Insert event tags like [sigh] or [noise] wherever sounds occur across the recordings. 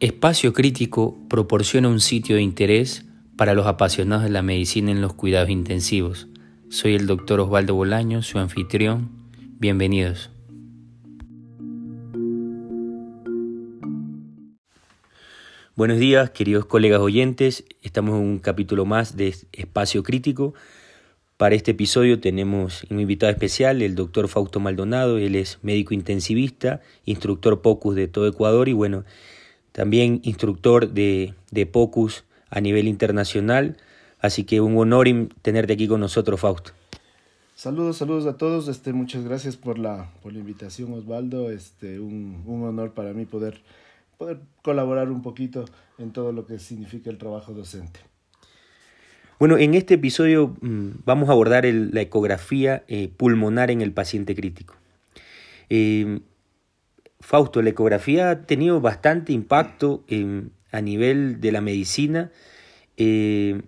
Espacio Crítico proporciona un sitio de interés para los apasionados de la medicina en los cuidados intensivos. Soy el doctor Osvaldo Bolaño, su anfitrión. Bienvenidos. Buenos días, queridos colegas oyentes. Estamos en un capítulo más de Espacio Crítico. Para este episodio tenemos un invitado especial, el doctor Fausto Maldonado. Él es médico intensivista, instructor POCUS de todo Ecuador y bueno, también instructor de, de POCUS a nivel internacional. Así que un honor tenerte aquí con nosotros, Fausto. Saludos, saludos a todos. Este, muchas gracias por la, por la invitación, Osvaldo. Este, un, un honor para mí poder, poder colaborar un poquito en todo lo que significa el trabajo docente. Bueno, en este episodio mm, vamos a abordar la ecografía eh, pulmonar en el paciente crítico. Eh, Fausto, la ecografía ha tenido bastante impacto a nivel de la medicina eh,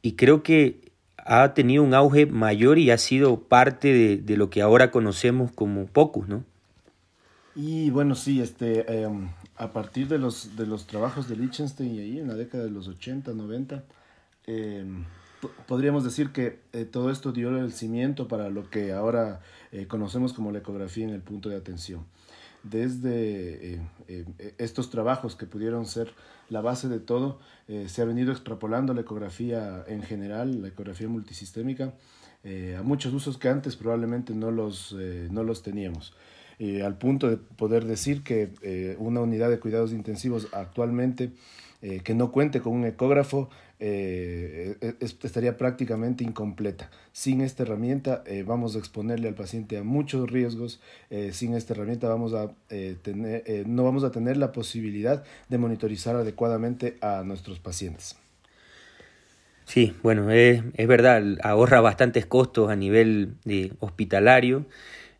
y creo que ha tenido un auge mayor y ha sido parte de, lo que ahora conocemos como POCUS, ¿no? Y bueno, sí, este, em, a partir de los, de los trabajos de Liechtenstein y ahí en la década de los 80, 90, em, podríamos decir que eh, todo esto dio el cimiento para lo que ahora eh, conocemos como la ecografía en el punto de atención desde eh, eh, estos trabajos que pudieron ser la base de todo, eh, se ha venido extrapolando la ecografía en general, la ecografía multisistémica, a muchos usos que antes probablemente no los, no los teníamos. al punto de poder decir que una unidad de cuidados intensivos actualmente que no cuente con un ecógrafo eh, estaría prácticamente incompleta. Sin esta herramienta eh, vamos a exponerle al paciente a muchos riesgos. Eh, sin esta herramienta vamos a, tener, no vamos a tener la posibilidad de monitorizar adecuadamente a nuestros pacientes. Sí, bueno, es, es verdad, ahorra bastantes costos a nivel de hospitalario.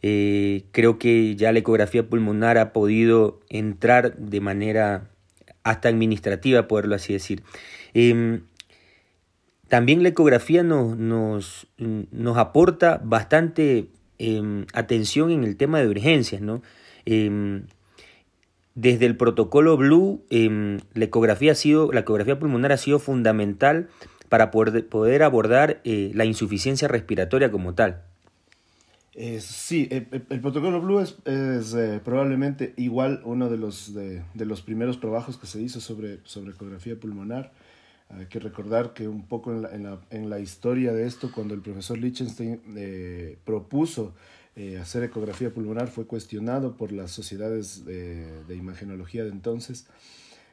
creo que ya la ecografía pulmonar ha podido entrar de manera hasta administrativa, poderlo así decir. Em, también la ecografía nos, nos, nos aporta bastante em, atención en el tema de urgencias, ¿no? Em, desde el protocolo Blue, em, la, ecografía ha sido, la ecografía pulmonar ha sido fundamental para poder, poder abordar eh, la insuficiencia respiratoria como tal. Sí, el, protocolo Blue es, es eh, probablemente igual uno de los, de, de, los primeros trabajos que se hizo sobre, sobre ecografía pulmonar. Hay que recordar que un poco en la, en la, en la historia de esto, cuando el profesor Lichtenstein eh, propuso eh, hacer ecografía pulmonar, fue cuestionado por las sociedades de, de imagenología de entonces,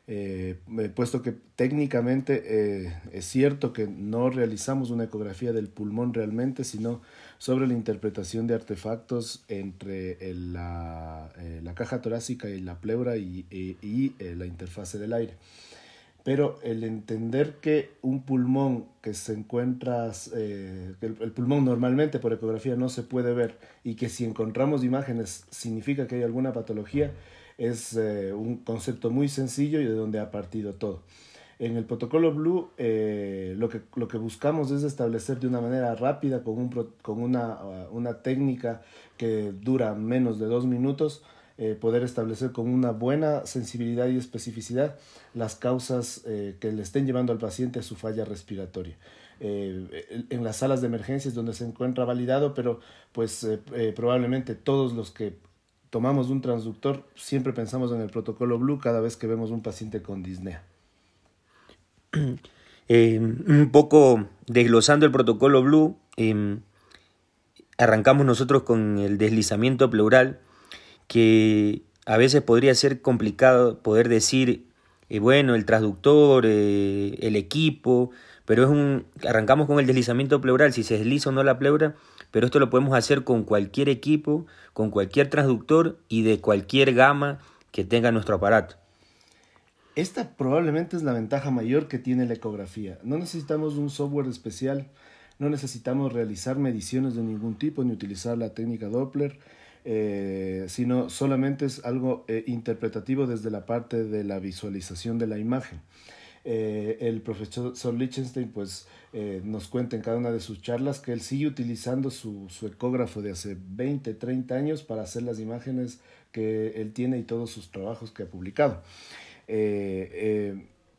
eh, puesto que técnicamente es cierto que no realizamos una ecografía del pulmón realmente, sino sobre la interpretación de artefactos entre la, la, caja torácica y la pleura y, y, y la interfase del aire pero el entender que un pulmón que se encuentra, eh, el, pulmón normalmente por ecografía no se puede ver y que si encontramos imágenes significa que hay alguna patología, es eh, un concepto muy sencillo y de donde ha partido todo. En el protocolo Blue eh, lo, que, lo que buscamos es establecer de una manera rápida, con, un, con una, una técnica que dura menos de dos minutos, eh, poder establecer con una buena sensibilidad y especificidad las causas eh, que le estén llevando al paciente a su falla respiratoria. Eh, en las salas de emergencias donde se encuentra validado, pero pues probablemente todos los que tomamos un transductor siempre pensamos en el protocolo Blue cada vez que vemos un paciente con disnea. [clears throat] un poco desglosando el protocolo Blue, em, arrancamos nosotros con el deslizamiento pleural que a veces podría ser complicado poder decir, eh, bueno, el transductor, eh, el equipo, pero es un, arrancamos con el deslizamiento pleural, si se desliza o no la pleura, pero esto lo podemos hacer con cualquier equipo, con cualquier transductor y de cualquier gama que tenga nuestro aparato. Esta probablemente es la ventaja mayor que tiene la ecografía. No necesitamos un software especial, no necesitamos realizar mediciones de ningún tipo ni utilizar la técnica Doppler eh, sino solamente es algo eh, interpretativo desde la parte de la visualización de la imagen. eh, el profesor Lichtenstein pues nos cuenta en cada una de sus charlas que él sigue utilizando su, ecógrafo de hace 20, 30 años para hacer las imágenes que él tiene y todos sus trabajos que ha publicado.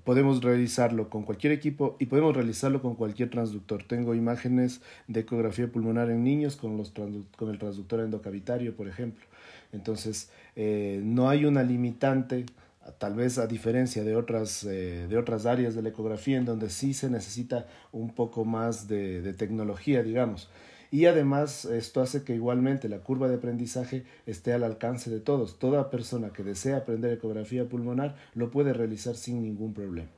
Podemos realizarlo con cualquier equipo y podemos realizarlo con cualquier transductor. Tengo imágenes de ecografía pulmonar en niños con, los con el transductor endocavitario, por ejemplo. Entonces, no hay una limitante tal vez a diferencia de otras, eh, de otras áreas de la ecografía en donde sí se necesita un poco más de, tecnología, digamos. Y además esto hace que igualmente la curva de aprendizaje esté al alcance de todos. Toda persona que desea aprender ecografía pulmonar lo puede realizar sin ningún problema.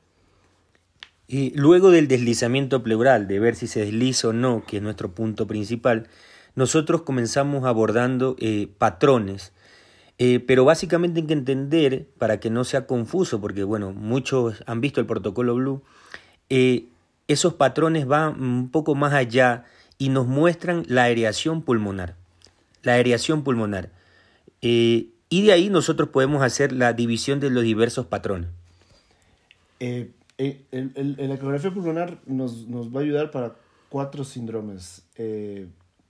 Y luego del deslizamiento pleural, de ver si se desliza o no, que es nuestro punto principal, nosotros comenzamos abordando eh, patrones eh, pero básicamente hay que entender, para que no sea confuso, porque bueno, muchos han visto el protocolo Blue, eh, esos patrones van un poco más allá y nos muestran la aireación pulmonar. La aireación pulmonar. Eh, y de ahí nosotros podemos hacer la división de los diversos patrones. el, el, la ecografía pulmonar nos, nos, va a ayudar para cuatro síndromes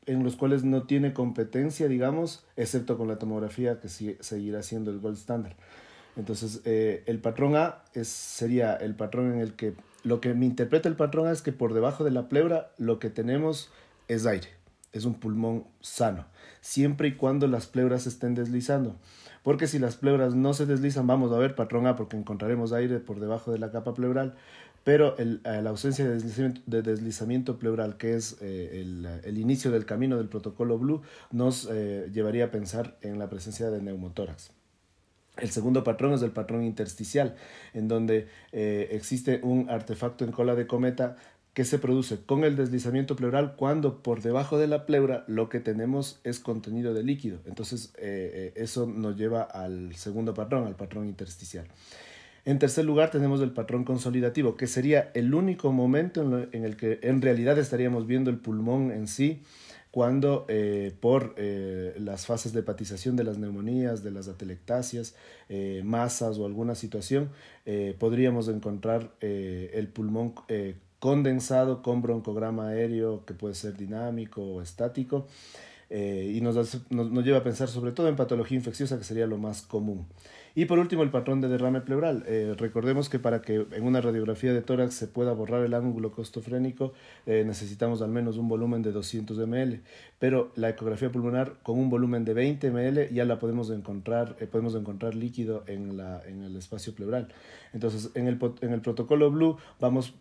en los cuales no tiene competencia, digamos, excepto con la tomografía que seguirá siendo el gold standard. Entonces, eh, el patrón A es, sería el patrón en el que lo que me interpreta el patrón es que por debajo de la pleura lo que tenemos es aire, es un pulmón sano, siempre y cuando las pleuras estén deslizando. Porque si las pleuras no se deslizan, vamos a ver patrón A porque encontraremos aire por debajo de la capa pleural, pero eh, la ausencia de deslizamiento, de deslizamiento pleural, que es eh, el, el, inicio del camino del protocolo Blue, nos eh, llevaría a pensar en la presencia de neumotórax. El segundo patrón es el patrón intersticial, en donde existe un artefacto en cola de cometa que se produce con el deslizamiento pleural cuando por debajo de la pleura lo que tenemos es contenido de líquido. Entonces eso nos lleva al segundo patrón, al patrón intersticial. En tercer lugar tenemos el patrón consolidativo, que sería el único momento en, el que en realidad estaríamos viendo el pulmón en sí cuando eh, por eh, las fases de hepatización de las neumonías, de las atelectasias, eh, masas o alguna situación, podríamos encontrar el pulmón condensado con broncograma aéreo que puede ser dinámico o estático y nos, nos, nos lleva a pensar sobre todo en patología infecciosa que sería lo más común. Y por último, el patrón de derrame pleural. Eh, recordemos que para que en una radiografía de tórax se pueda borrar el ángulo costofrénico, eh, necesitamos al menos un volumen de 200 ml, pero la ecografía pulmonar con un volumen de 20 ml ya la podemos encontrar, eh, podemos encontrar líquido en, la, en el espacio pleural. Entonces, en el, en el protocolo Blue vamos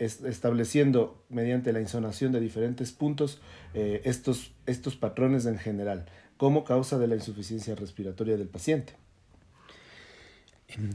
estableciendo mediante la insonación de diferentes puntos estos, estos patrones en general como causa de la insuficiencia respiratoria del paciente.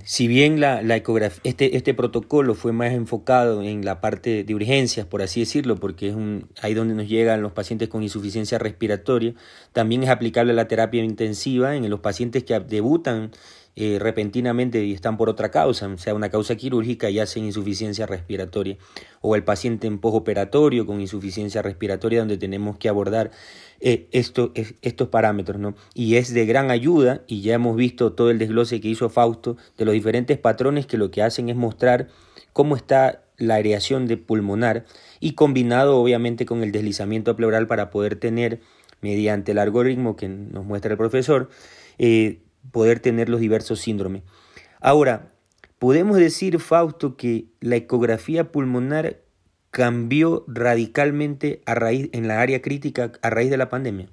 Si bien la, la ecografía, este, este protocolo fue más enfocado en la parte de urgencias, por así decirlo, porque es un, ahí donde nos llegan los pacientes con insuficiencia respiratoria, también es aplicable a la terapia intensiva en los pacientes que debutan eh, repentinamente y están por otra causa, sea una causa quirúrgica y hacen insuficiencia respiratoria, o el paciente en postoperatorio con insuficiencia respiratoria donde tenemos que abordar eh, esto, estos parámetros. ¿no? Y es de gran ayuda, y ya hemos visto todo el desglose que hizo Fausto de los diferentes patrones que lo que hacen es mostrar cómo está la aireación de pulmonar y combinado obviamente con el deslizamiento pleural para poder tener mediante el algoritmo que nos muestra el profesor, eh, poder tener los diversos síndromes. Ahora, podemos decir, Fausto, que la ecografía pulmonar cambió radicalmente a raíz, en la área crítica a raíz de la pandemia.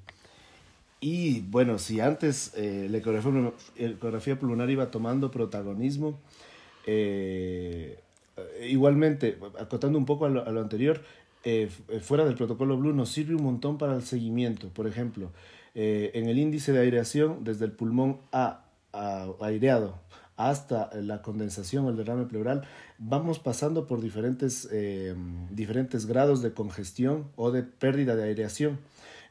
Y bueno, si antes eh, la ecografía, pulmonar iba tomando protagonismo, eh, igualmente, acotando un poco a lo, anterior, eh, fuera del protocolo Blue nos sirve un montón para el seguimiento. Por ejemplo, en el índice de aireación, desde el pulmón A, aireado hasta la condensación o el derrame pleural, vamos pasando por diferentes, eh, diferentes grados de congestión o de pérdida de aireación.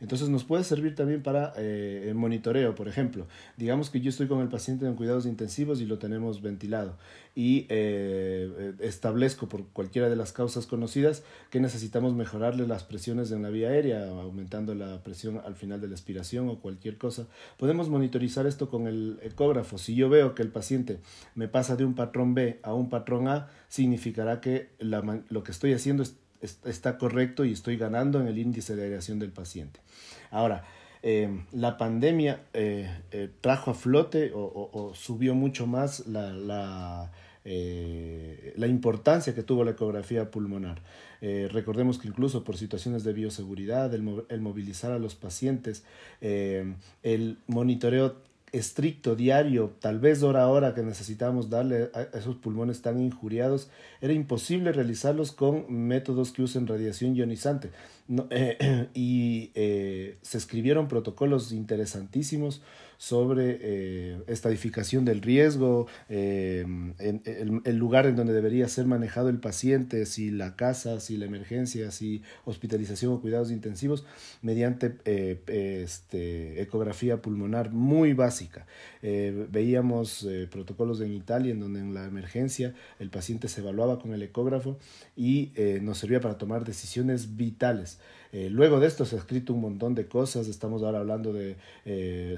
Entonces nos puede servir también para eh, monitoreo, por ejemplo. Digamos que yo estoy con el paciente en cuidados intensivos y lo tenemos ventilado y eh, establezco por cualquiera de las causas conocidas que necesitamos mejorarle las presiones en la vía aérea, aumentando la presión al final de la expiración o cualquier cosa. Podemos monitorizar esto con el ecógrafo. Si yo veo que el paciente me pasa de un patrón B a un patrón A, significará que lo que estoy haciendo está correcto y estoy ganando en el índice de aireación del paciente. Ahora, eh, la pandemia eh, trajo a flote o, subió mucho más la eh, la importancia que tuvo la ecografía pulmonar. Eh, recordemos que incluso por situaciones de bioseguridad, el, movilizar a los pacientes, eh, el monitoreo estricto, diario, tal vez hora a hora que necesitamos darle a esos pulmones tan injuriados, era imposible realizarlos con métodos que usen radiación ionizante. [clears throat] y se escribieron protocolos interesantísimos sobre eh, estadificación del riesgo, eh, en, el, lugar en donde debería ser manejado el paciente, si la casa, si la emergencia, si hospitalización o cuidados intensivos, mediante eh, este, ecografía pulmonar muy básica. veíamos protocolos en Italia en donde en la emergencia el paciente se evaluaba con el ecógrafo y nos servía para tomar decisiones vitales. Eh, luego de esto se ha escrito un montón de cosas, estamos ahora hablando de eh,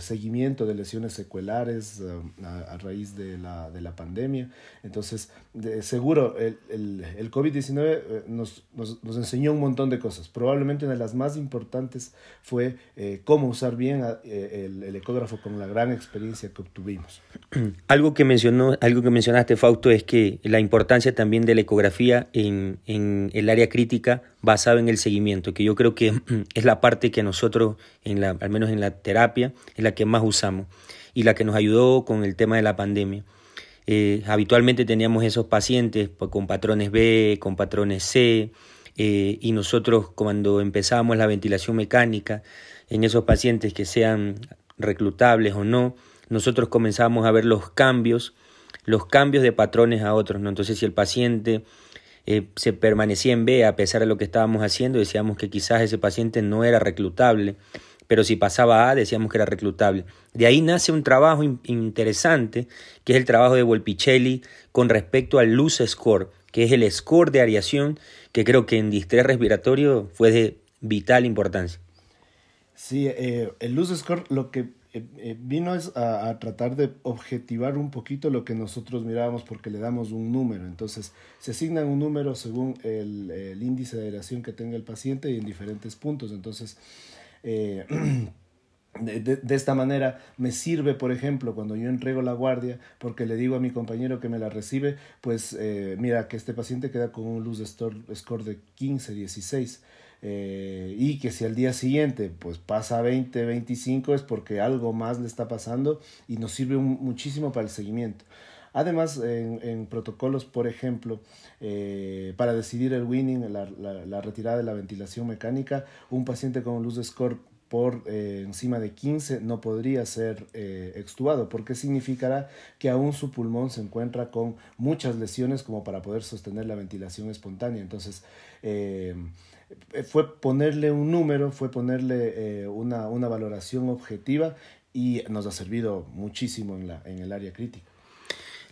seguimiento de lesiones secuelares eh, a, raíz de la, de la pandemia. Entonces, seguro, el, el, el COVID-19 nos, nos, nos, enseñó un montón de cosas. Probablemente una de las más importantes fue cómo usar bien el, el, ecógrafo con la gran experiencia que obtuvimos. [clears throat] Algo que, mencionó, algo que mencionaste, Fausto, es que la importancia también de la ecografía en, en el área crítica basado en el seguimiento, que yo creo que [clears throat] es la parte que nosotros, en la, al menos en la terapia, es la que más usamos y la que nos ayudó con el tema de la pandemia. Eh, habitualmente teníamos esos pacientes pues, con patrones B, con patrones C, eh, y nosotros cuando empezamos la ventilación mecánica en esos pacientes que sean reclutables o no, nosotros comenzamos a ver los cambios, los cambios de patrones a otros. ¿no? Entonces, si el paciente eh, se permanecía en B a pesar de lo que estábamos haciendo, decíamos que quizás ese paciente no era reclutable, pero si pasaba a decíamos que era reclutable. De ahí nace un trabajo interesante, que es el trabajo de Volpicelli con respecto al Luz Score, que es el score de areación, que creo que en distrés respiratorio fue de vital importancia. Sí, eh, el Luz Score lo que eh, eh, vino es a, tratar de objetivar un poquito lo que nosotros mirábamos porque le damos un número. Entonces, se asigna un número según el, índice de aireación que tenga el paciente y en diferentes puntos. Entonces, eh, [clears throat] de, esta manera me sirve, por ejemplo, cuando yo entrego la guardia, porque le digo a mi compañero que me la recibe, pues mira que este paciente queda con un luz score de 15, 16. Eh, y que si al día siguiente pues pasa 20, 25 es porque algo más le está pasando y nos sirve muchísimo para el seguimiento. Además, en, protocolos, por ejemplo, eh, para decidir el winning, la, retirada de la ventilación mecánica, un paciente con luz de score por eh, encima de 15 no podría ser extubado, porque significará que aún su pulmón se encuentra con muchas lesiones como para poder sostener la ventilación espontánea. Entonces, eh, fue ponerle un número, fue ponerle eh, una, una, valoración objetiva y nos ha servido muchísimo en, la, en el área crítica.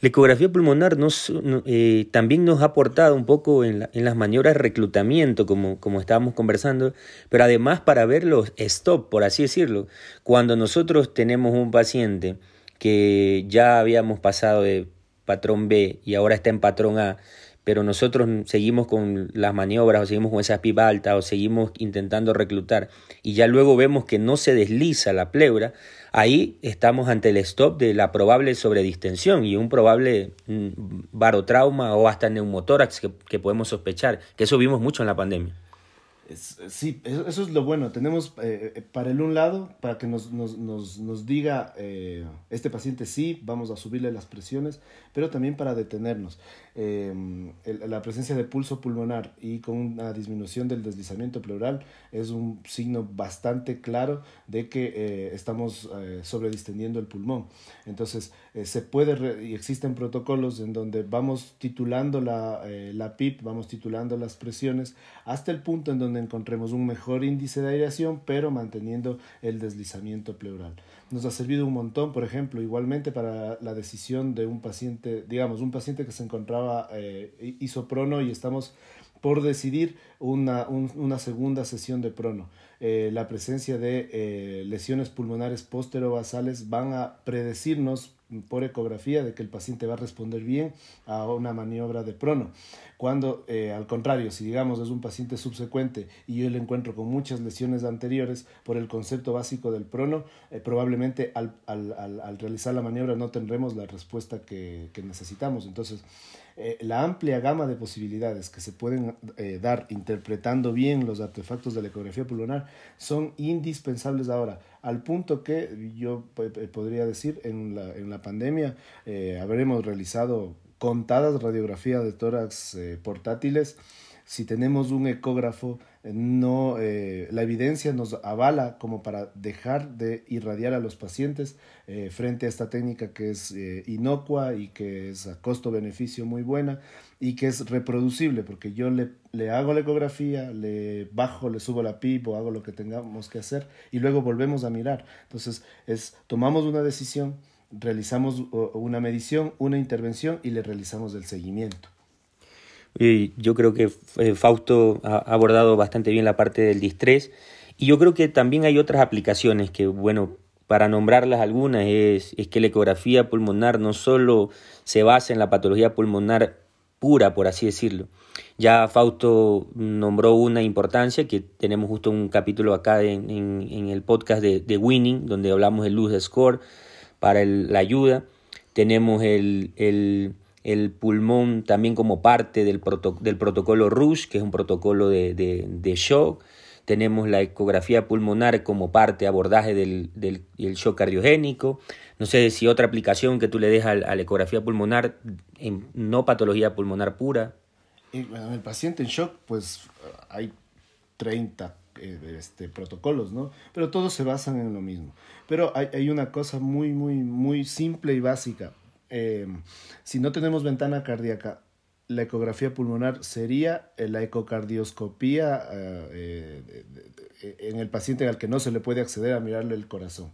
La ecografía pulmonar nos, eh, también nos ha aportado un poco en, la, en, las maniobras de reclutamiento, como, como estábamos conversando, pero además para ver los stop, por así decirlo. Cuando nosotros tenemos un paciente que ya habíamos pasado de patrón B y ahora está en patrón A, pero nosotros seguimos con las maniobras o seguimos con esas pipa altas o seguimos intentando reclutar y ya luego vemos que no se desliza la pleura, ahí estamos ante el stop de la probable sobredistensión y un probable mm, barotrauma o hasta neumotórax que, podemos sospechar, que eso vimos mucho en la pandemia. Sí, eso es lo bueno. Tenemos eh, para el un lado, para que nos, nos, nos, nos diga eh, este paciente sí, vamos a subirle las presiones, pero también para detenernos. la presencia de pulso pulmonar y con una disminución del deslizamiento pleural es un signo bastante claro de que estamos sobredistendiendo el pulmón. Entonces, se puede, y existen protocolos en donde vamos titulando la, la PIP, vamos titulando las presiones hasta el punto en donde encontremos un mejor índice de aireación, pero manteniendo el deslizamiento pleural. Nos ha servido un montón, por ejemplo, igualmente para la decisión de un paciente, digamos, un paciente que se encontraba eh, isoprono y estamos por decidir una, una segunda sesión de prono. Eh, la presencia de eh, lesiones pulmonares posterobasales van a predecirnos por ecografía de que el paciente va a responder bien a una maniobra de prono. Cuando, eh, al contrario, si digamos es un paciente subsecuente y yo le encuentro con muchas lesiones anteriores por el concepto básico del prono, probablemente al, al, al, realizar la maniobra no tendremos la respuesta que, que necesitamos. Entonces, eh, la amplia gama de posibilidades que se pueden eh, dar interpretando bien los artefactos de la ecografía pulmonar son indispensables ahora, al punto que yo podría decir en la, en la pandemia eh, habremos realizado contadas radiografías de tórax portátiles. Si tenemos un ecógrafo, eh, no, eh, la evidencia nos avala como para dejar de irradiar a los pacientes eh, frente a esta técnica que es inocua y que es a costo-beneficio muy buena y que es reproducible, porque yo le, le hago la ecografía, le bajo, le subo la PIP o hago lo que tengamos que hacer y luego volvemos a mirar. Entonces, es, tomamos una decisión, realizamos una medición, una intervención y le realizamos el seguimiento yo creo que eh, Fausto ha abordado bastante bien la parte del distrés y yo creo que también hay otras aplicaciones que, bueno, para nombrarlas algunas, es, es que la ecografía pulmonar no solo se basa en la patología pulmonar pura, por así decirlo. Ya Fausto nombró una importancia, que tenemos justo un capítulo acá en, en, el podcast de, de, Winning, donde hablamos del luz score para la ayuda. Tenemos el, el el pulmón también como parte del, del protocolo RUSH, que es un protocolo de, de, shock. Tenemos la ecografía pulmonar como parte, abordaje del, del, shock cardiogénico. No sé si otra aplicación que tú le dejas a, la ecografía pulmonar en no patología pulmonar pura. En el paciente en shock, pues hay 30 eh, este, protocolos, ¿no? Pero todos se basan en lo mismo. Pero hay, hay una cosa muy, muy, muy simple y básica eh, si no tenemos ventana cardíaca, la ecografía pulmonar sería eh, la ecocardioscopía eh, en el paciente al que no se le puede acceder a mirarle el corazón.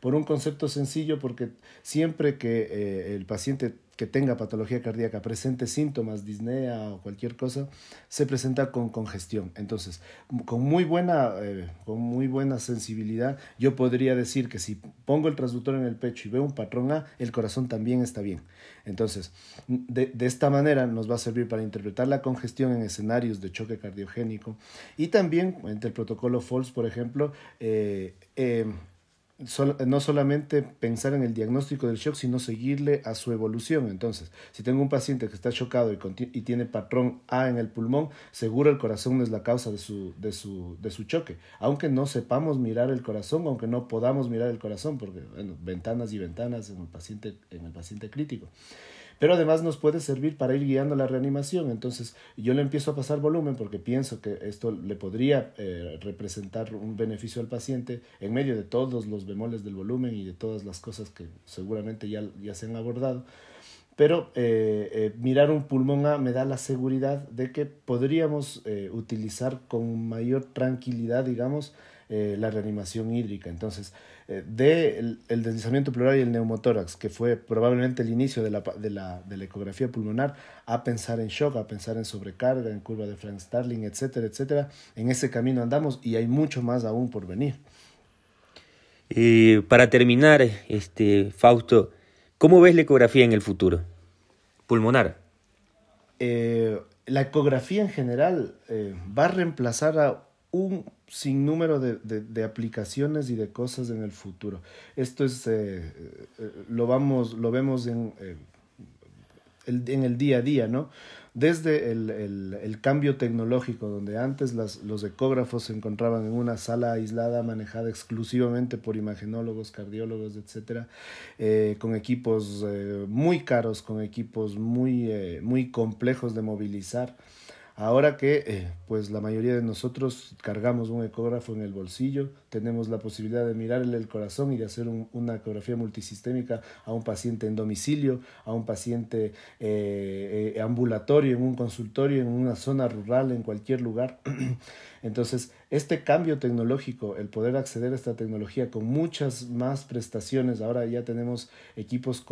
Por un concepto sencillo, porque siempre que el paciente que tenga patología cardíaca presente síntomas, disnea o cualquier cosa, se presenta con congestión. Entonces, con muy buena, eh, con muy buena sensibilidad, yo podría decir que si pongo el transductor en el pecho y veo un patrón A, el corazón también está bien. Entonces, de, de esta manera nos va a servir para interpretar la congestión en escenarios de choque cardiogénico y también, entre el protocolo FOLS, por ejemplo, eh, eh, no solamente pensar en el diagnóstico del shock, sino seguirle a su evolución. Entonces, si tengo un paciente que está chocado y, y, tiene patrón A en el pulmón, seguro el corazón no es la causa de su, de, su, de su choque. Aunque no sepamos mirar el corazón, aunque no podamos mirar el corazón, porque bueno, ventanas y ventanas en el paciente, en el paciente crítico pero además nos puede servir para ir guiando la reanimación. Entonces yo le empiezo a pasar volumen porque pienso que esto le podría eh, representar un beneficio al paciente en medio de todos los bemoles del volumen y de todas las cosas que seguramente ya, ya se han abordado. Pero eh, eh, mirar un pulmón A me da la seguridad de que podríamos utilizar con mayor tranquilidad, digamos, la reanimación hídrica. Entonces, eh, de el, deslizamiento pleural y el neumotórax, que fue probablemente el inicio de la, de, la, de la ecografía pulmonar, a pensar en shock, a pensar en sobrecarga, en curva de Frank Starling, etcétera, etcétera. En ese camino andamos y hay mucho más aún por venir. y para terminar, este, Fausto, ¿cómo ves la ecografía en el futuro? Pulmonar. Eh, la ecografía en general eh, va a reemplazar a un sinnúmero de, de, de, aplicaciones y de cosas en el futuro. Esto es, eh, eh, lo, vamos, lo vemos en, eh, el, en el día a día, ¿no? Desde el, el, el cambio tecnológico, donde antes las, los ecógrafos se encontraban en una sala aislada manejada exclusivamente por imagenólogos, cardiólogos, etcétera, con equipos muy caros, con equipos muy, muy complejos de movilizar Ahora que eh, pues la mayoría de nosotros cargamos un ecógrafo en el bolsillo, tenemos la posibilidad de mirarle el corazón y de hacer una ecografía multisistémica a un paciente en domicilio, a un paciente eh, eh, ambulatorio, en un consultorio, en una zona rural, en cualquier lugar. [clears throat] Entonces, este cambio tecnológico, el poder acceder a esta tecnología con muchas más prestaciones, ahora ya tenemos equipos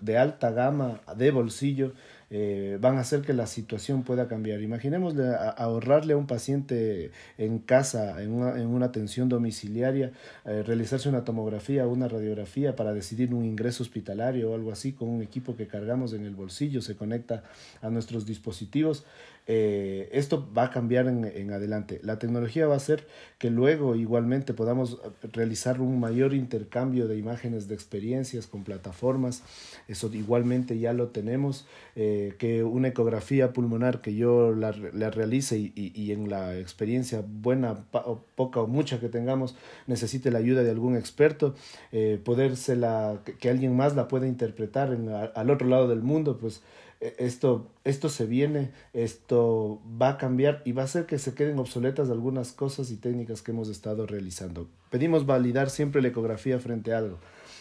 de alta gama, de bolsillo, eh, van a hacer que la situación pueda cambiar. Imaginémosle ahorrarle a un paciente en casa, en una, en una atención domiciliaria, eh, realizarse una tomografía o una radiografía para decidir un ingreso hospitalario o algo así con un equipo que cargamos en el bolsillo, se conecta a nuestros dispositivos. Eh, esto va a cambiar en, en, adelante. La tecnología va a hacer que luego igualmente podamos realizar un mayor intercambio de imágenes de experiencias con plataformas. Eso igualmente ya lo tenemos. Eh, que una ecografía pulmonar que yo la, la realice y, y, en la experiencia buena, o poca o mucha que tengamos, necesite la ayuda de algún experto, eh, podérsela, que, que, alguien más la pueda interpretar en, al otro lado del mundo, pues esto, esto se viene, esto va a cambiar y va a hacer que se queden obsoletas algunas cosas y técnicas que hemos estado realizando. Pedimos validar siempre la ecografía frente a algo.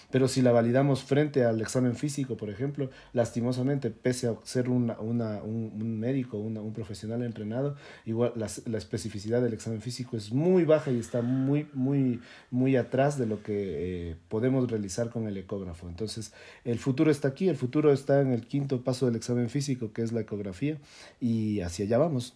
Pero si la validamos frente al examen físico, por ejemplo, lastimosamente, pese a ser una, una, un, médico, un profesional entrenado, igual la, la, especificidad del examen físico es muy baja y está muy, muy, muy atrás de lo que eh, podemos realizar con el ecógrafo. Entonces, el futuro está aquí, el futuro está en el quinto paso del examen físico, que es la ecografía, y hacia allá vamos.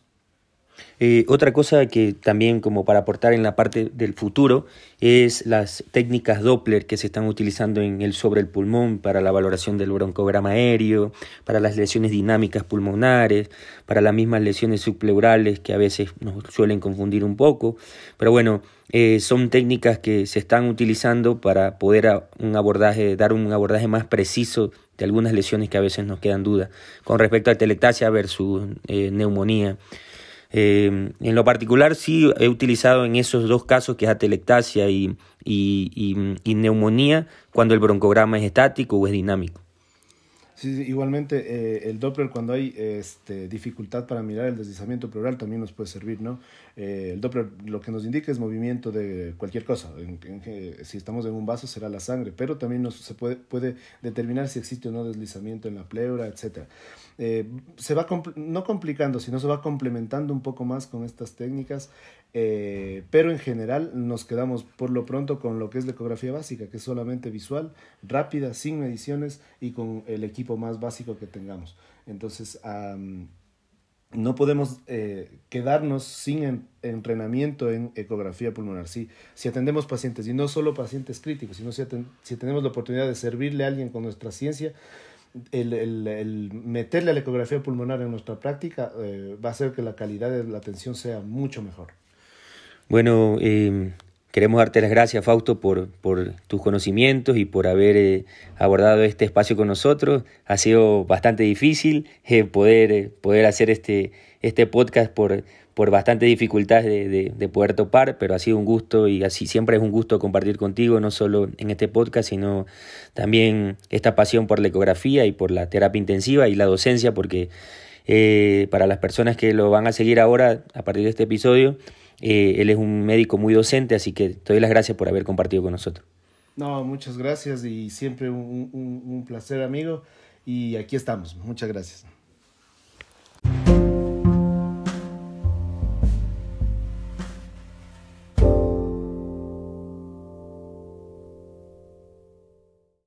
Eh, otra cosa que también como para aportar en la parte del futuro es las técnicas Doppler que se están utilizando en el sobre el pulmón para la valoración del broncograma aéreo, para las lesiones dinámicas pulmonares, para las mismas lesiones subpleurales que a veces nos suelen confundir un poco. Pero bueno, eh, son técnicas que se están utilizando para poder un abordaje, dar un abordaje más preciso de algunas lesiones que a veces nos quedan dudas con respecto a telectasia versus eh, neumonía. Eh, en lo particular sí he utilizado en esos dos casos, que es atelectasia y, y, y, neumonía, cuando el broncograma es estático o es dinámico. Sí, igualmente eh, el Doppler cuando hay este, dificultad para mirar el deslizamiento pleural también nos puede servir, ¿no? Eh, el Doppler lo que nos indica es movimiento de cualquier cosa, en, si estamos en un vaso será la sangre, pero también nos, se puede, puede determinar si existe o no deslizamiento en la pleura, etc. Eh, se va no complicando, sino se va complementando un poco más con estas técnicas, eh, pero en general nos quedamos por lo pronto con lo que es la ecografía básica, que es solamente visual, rápida, sin mediciones y con el equipo más básico que tengamos. Entonces, no podemos eh, quedarnos sin entrenamiento en ecografía pulmonar. Sí, si atendemos pacientes, y no solo pacientes críticos, sino si, si tenemos la oportunidad de servirle a alguien con nuestra ciencia, el, el, el, meterle la ecografía pulmonar en nuestra práctica eh, va a hacer que la calidad de la atención sea mucho mejor. Bueno, eh, queremos darte las gracias, Fausto, por, tus conocimientos y por haber eh, abordado este espacio con nosotros. Ha sido bastante difícil eh, poder, eh, poder hacer este, este podcast por por bastantes dificultades de, de, poder topar, pero ha sido un gusto y así siempre es un gusto compartir contigo, no solo en este podcast, sino también esta pasión por la ecografía y por la terapia intensiva y la docencia, porque para las personas que lo van a seguir ahora a partir de este episodio, eh, él es un médico muy docente, así que te doy las gracias por haber compartido con nosotros. No, muchas gracias y siempre un, un, un placer, amigo. Y aquí estamos. Muchas gracias.